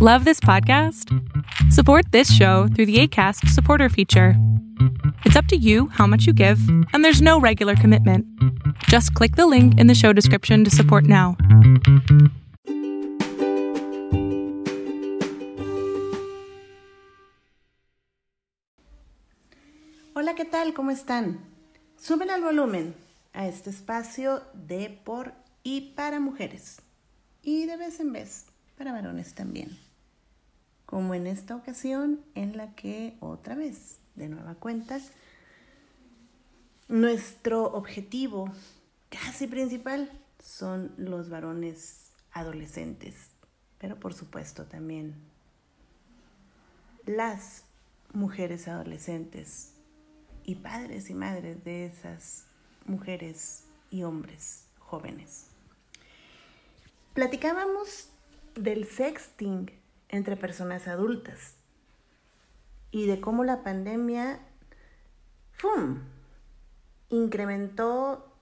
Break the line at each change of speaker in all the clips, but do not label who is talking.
Love this podcast? Support this show through the ACAST supporter feature. It's up to you how much you give, and there's no regular commitment. Just click the link in the show description to support now.
Hola, ¿qué tal? ¿Cómo están? Suben al volumen a este espacio de por y para mujeres y de vez en vez para varones también como en esta ocasión en la que otra vez, de nueva cuenta, nuestro objetivo casi principal son los varones adolescentes, pero por supuesto también las mujeres adolescentes y padres y madres de esas mujeres y hombres jóvenes. Platicábamos del sexting entre personas adultas y de cómo la pandemia ¡fum! incrementó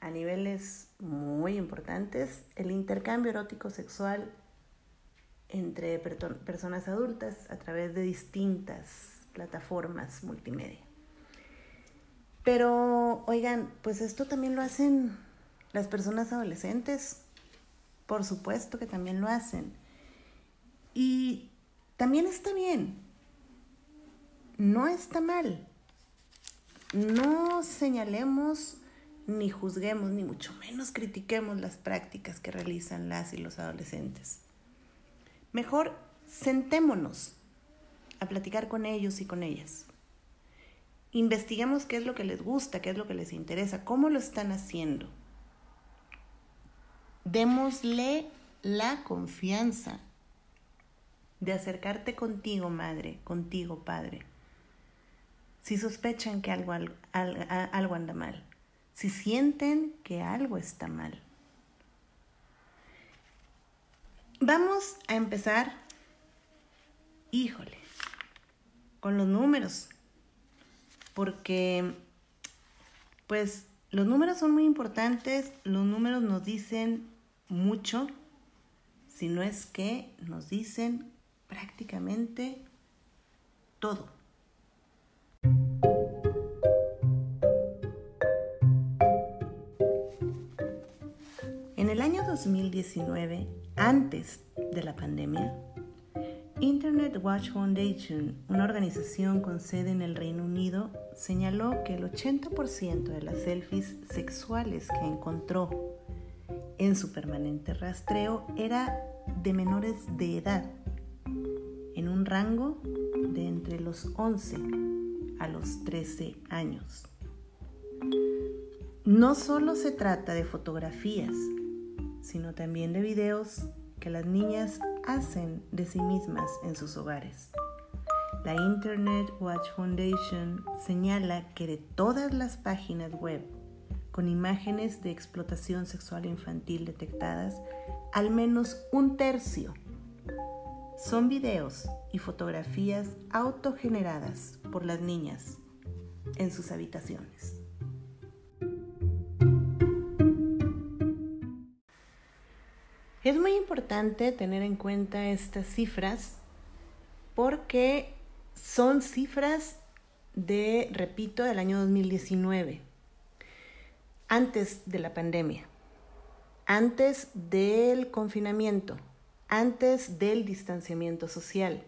a niveles muy importantes el intercambio erótico sexual entre personas adultas a través de distintas plataformas multimedia. Pero, oigan, pues esto también lo hacen las personas adolescentes. Por supuesto que también lo hacen. Y también está bien, no está mal. No señalemos ni juzguemos, ni mucho menos critiquemos las prácticas que realizan las y los adolescentes. Mejor sentémonos a platicar con ellos y con ellas. Investiguemos qué es lo que les gusta, qué es lo que les interesa, cómo lo están haciendo. Démosle la confianza de acercarte contigo, madre, contigo, padre. Si sospechan que algo, algo, anda mal, si sienten que algo está mal. Vamos a empezar, híjole, con los números, porque pues los números son muy importantes, los números nos dicen mucho, si no es que nos dicen prácticamente todo. En el año 2019, antes de la pandemia, Internet Watch Foundation, una organización con sede en el Reino Unido, señaló que el 80% de las selfies sexuales que encontró en su permanente rastreo era de menores de edad en un rango de entre los 11 a los 13 años. No solo se trata de fotografías, sino también de videos que las niñas hacen de sí mismas en sus hogares. La Internet Watch Foundation señala que de todas las páginas web con imágenes de explotación sexual infantil detectadas, al menos un tercio son videos y fotografías autogeneradas por las niñas en sus habitaciones. Es muy importante tener en cuenta estas cifras porque son cifras de, repito, del año 2019, antes de la pandemia, antes del confinamiento antes del distanciamiento social.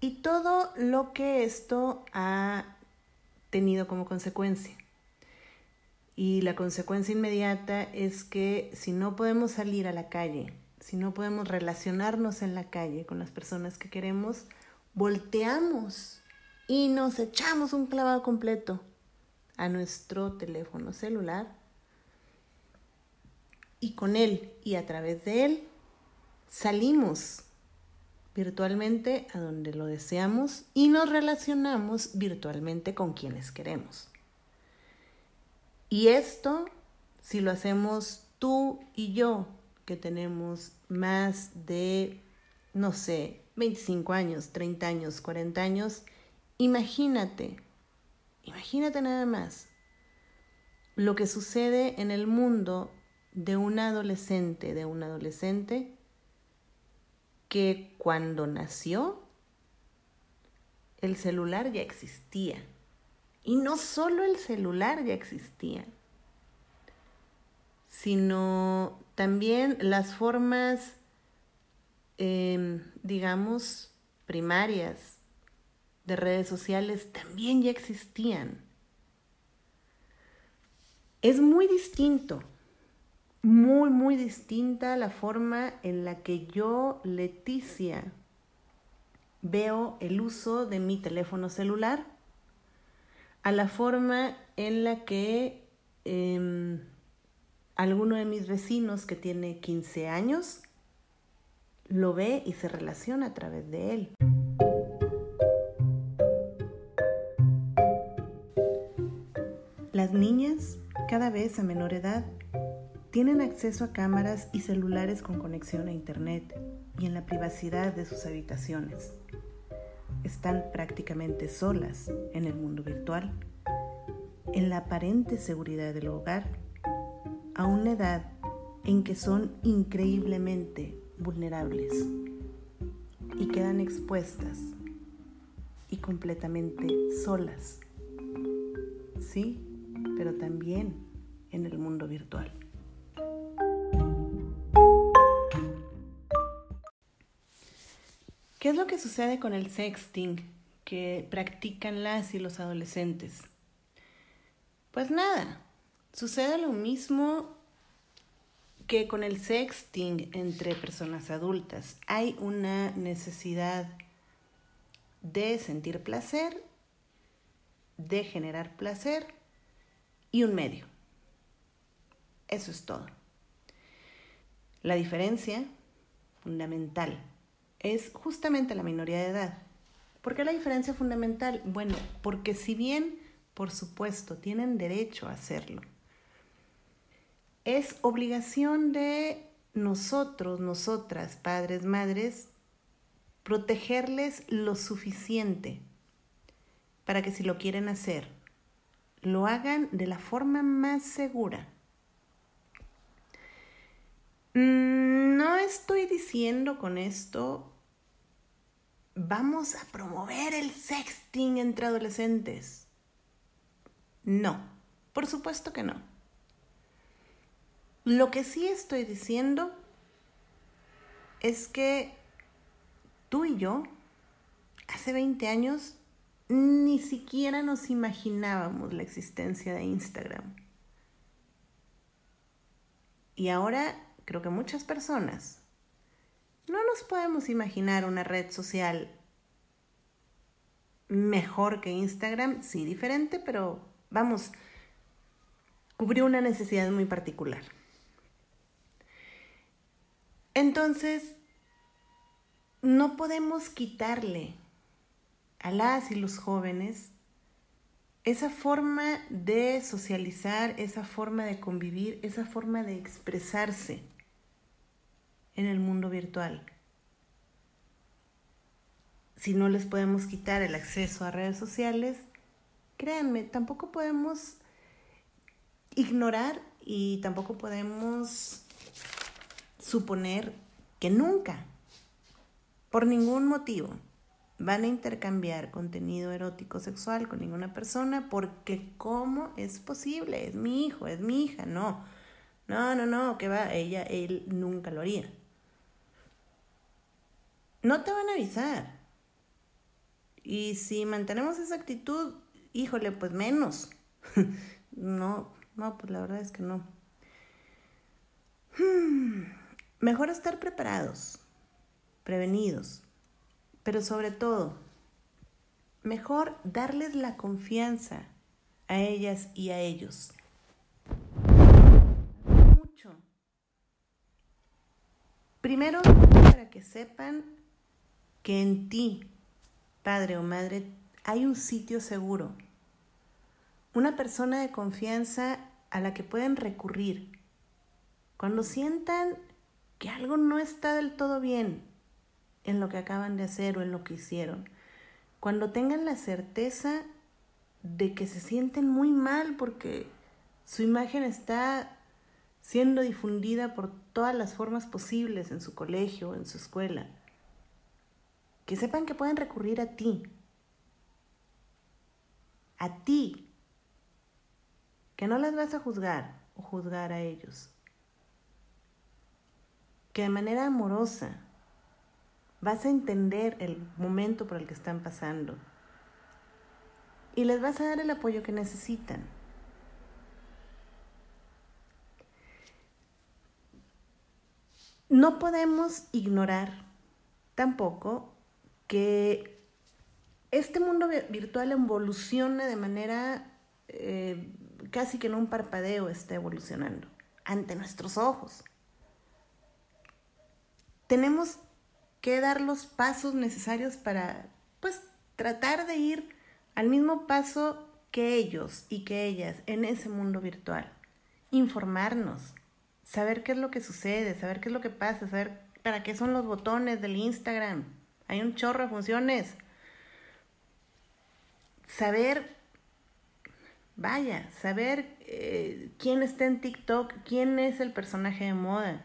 Y todo lo que esto ha tenido como consecuencia. Y la consecuencia inmediata es que si no podemos salir a la calle, si no podemos relacionarnos en la calle con las personas que queremos, volteamos y nos echamos un clavado completo a nuestro teléfono celular y con él y a través de él salimos virtualmente a donde lo deseamos y nos relacionamos virtualmente con quienes queremos. Y esto, si lo hacemos tú y yo, que tenemos más de, no sé, 25 años, 30 años, 40 años, imagínate, imagínate nada más lo que sucede en el mundo de un adolescente, de un adolescente que cuando nació el celular ya existía. Y no solo el celular ya existía, sino también las formas, em, digamos, primarias de redes sociales también ya existían. Es muy distinto, muy, muy distinta la forma en la que yo, Leticia, veo el uso de mi teléfono celular a la forma en la que em, alguno de mis vecinos que tiene 15 años lo ve y se relaciona a través de él. Las niñas, cada vez a menor edad, tienen acceso a cámaras y celulares con conexión a Internet y en la privacidad de sus habitaciones están prácticamente solas en el mundo virtual, en la aparente seguridad del hogar, a una edad en que son increíblemente vulnerables y quedan expuestas y completamente solas. Sí, pero también en el mundo virtual. ¿Qué es lo que sucede con el sexting que practican las y los adolescentes? Pues nada, sucede lo mismo que con el sexting entre personas adultas. Hay una necesidad de sentir placer, de generar placer y un medio. Eso es todo. La diferencia fundamental es justamente la minoría de edad. ¿Por qué la diferencia fundamental? Bueno, porque si bien, por supuesto, tienen derecho a hacerlo, es obligación de nosotros, nosotras, padres, madres, protegerles lo suficiente para que si lo quieren hacer, lo hagan de la forma más segura. Mm, diciendo con esto vamos a promover el sexting entre adolescentes. No, por supuesto que no. Lo que sí estoy diciendo es que tú y yo, hace 20 años, ni siquiera nos imaginábamos la existencia de Instagram. Y ahora creo que muchas personas no nos podemos imaginar una red social mejor que Instagram, sí diferente, pero vamos, cubrió una necesidad muy particular. Entonces, no podemos quitarle a las y los jóvenes esa forma de socializar, esa forma de convivir, esa forma de expresarse en el mundo virtual. Si no les podemos quitar el acceso a redes sociales, créanme, tampoco podemos ignorar y tampoco podemos suponer que nunca, por ningún motivo, van a intercambiar contenido erótico sexual con ninguna persona porque ¿cómo es posible? Es mi hijo, es mi hija, no. No, no, no, que va, ella, él nunca lo haría no te van a avisar. Y si mantenemos esa actitud, híjole, pues menos. no, no, pues la verdad es que no. Hmm, mejor estar preparados, prevenidos, pero sobre todo, mejor darles la confianza a ellas y a ellos. Mucho. Primero, para que sepan que en ti, padre o madre, hay un sitio seguro, una persona de confianza a la que pueden recurrir. Cuando sientan que algo no está del todo bien en lo que acaban de hacer o en lo que hicieron, cuando tengan la certeza de que se sienten muy mal porque su imagen está siendo difundida por todas las formas posibles en su colegio, en su escuela, que sepan que pueden recurrir a ti, a ti, que no las vas a juzgar o juzgar a ellos, que de manera amorosa vas a entender el momento por el que están pasando. Y les vas a dar el apoyo que necesitan. No podemos ignorar tampoco que este mundo virtual evoluciona de manera eh, casi que en un parpadeo está evolucionando ante nuestros ojos. Tenemos que dar los pasos necesarios para, pues, tratar de ir al mismo paso que ellos y que ellas en ese mundo virtual. Informarnos, saber qué es lo que sucede, saber qué es lo que pasa, saber para qué son los botones del Instagram. Hay un chorro de funciones. Saber, vaya, saber eh, quién está en TikTok, quién es el personaje de moda,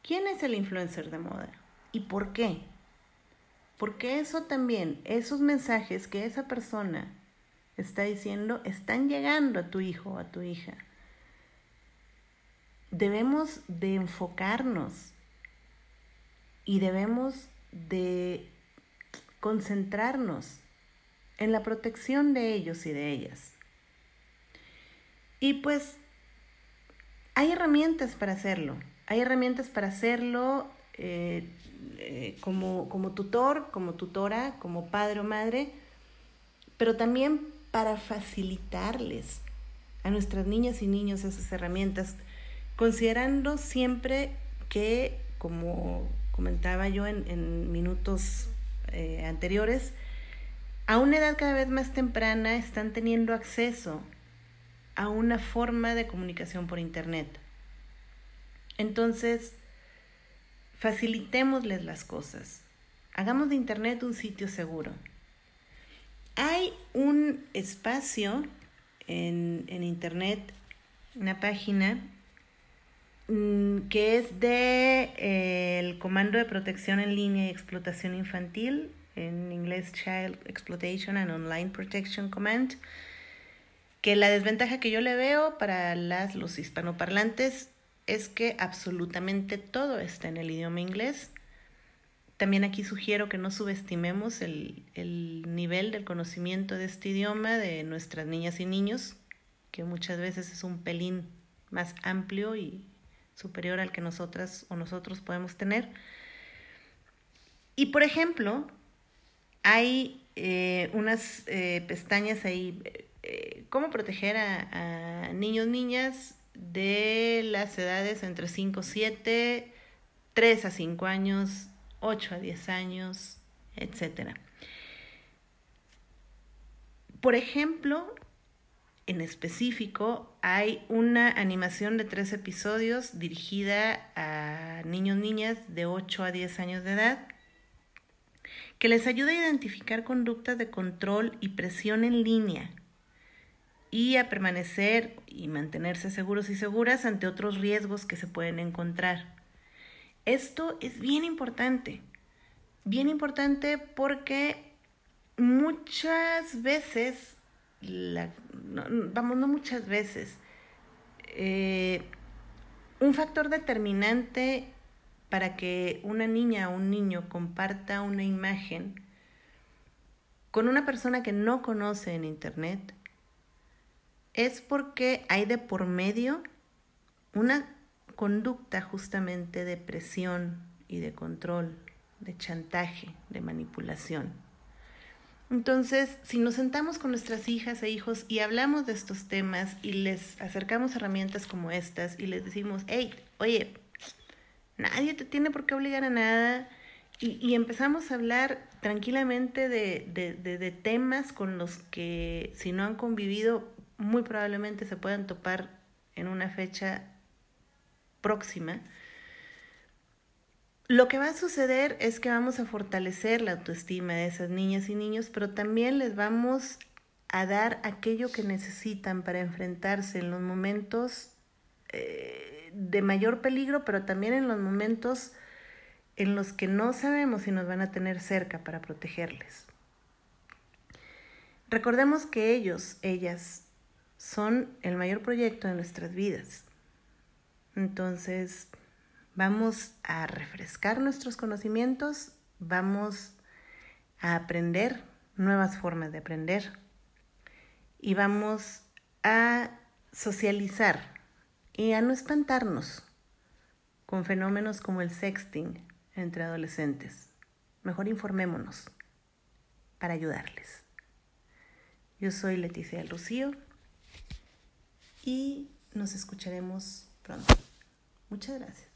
quién es el influencer de moda y por qué. Porque eso también, esos mensajes que esa persona está diciendo, están llegando a tu hijo o a tu hija. Debemos de enfocarnos y debemos de concentrarnos en la protección de ellos y de ellas. Y pues hay herramientas para hacerlo. Hay herramientas para hacerlo eh, eh, como, como tutor, como tutora, como padre o madre, pero también para facilitarles a nuestras niñas y niños esas herramientas, considerando siempre que, como comentaba yo en, minutos eh, anteriores, a una edad cada vez más temprana están teniendo acceso a una forma de comunicación por Internet. Entonces, facilitémosles las cosas. Hagamos de Internet un sitio seguro. Hay un espacio en, Internet, una página que es de eh, el Comando de Protección en Línea y Explotación Infantil, en inglés Child Exploitation and Online Protection Command, que la desventaja que yo le veo para las, los hispanoparlantes es que absolutamente todo está en el idioma inglés. También aquí sugiero que no subestimemos el, nivel del conocimiento de este idioma de nuestras niñas y niños, que muchas veces es un pelín más amplio y superior al que nosotras o nosotros podemos tener. Y por ejemplo, hay eh, unas eh, pestañas ahí, eh, cómo proteger a, a niños, niñas de las edades entre 5, 7, 3 a 5 años, 8 a 10 años, etc. Por ejemplo, en específico, hay una animación de tres episodios dirigida a niños, niñas de 8 a 10 años de edad, que les ayuda a identificar conductas de control y presión en línea y a permanecer y mantenerse seguros y seguras ante otros riesgos que se pueden encontrar. Esto es bien importante, bien importante porque muchas veces, vamos, no muchas veces, eh, un factor determinante para que una niña o un niño comparta una imagen con una persona que no conoce en Internet es porque hay de por medio una conducta justamente de presión y de control, de chantaje, de manipulación. Entonces, si nos sentamos con nuestras hijas e hijos y hablamos de estos temas y les acercamos herramientas como estas y les decimos, hey, oye, nadie te tiene por qué obligar a nada, y, empezamos a hablar tranquilamente de, de temas con los que si no han convivido muy probablemente se puedan topar en una fecha próxima, lo que va a suceder es que vamos a fortalecer la autoestima de esas niñas y niños, pero también les vamos a dar aquello que necesitan para enfrentarse en los momentos eh, de mayor peligro, pero también en los momentos en los que no sabemos si nos van a tener cerca para protegerles. Recordemos que ellos, ellas, son el mayor proyecto de nuestras vidas. Entonces, vamos a refrescar nuestros conocimientos, vamos a aprender nuevas formas de aprender y vamos a socializar y a no espantarnos con fenómenos como el sexting entre adolescentes. Mejor informémonos para ayudarles. Yo soy Leticia del Rocío y nos escucharemos pronto. Muchas gracias.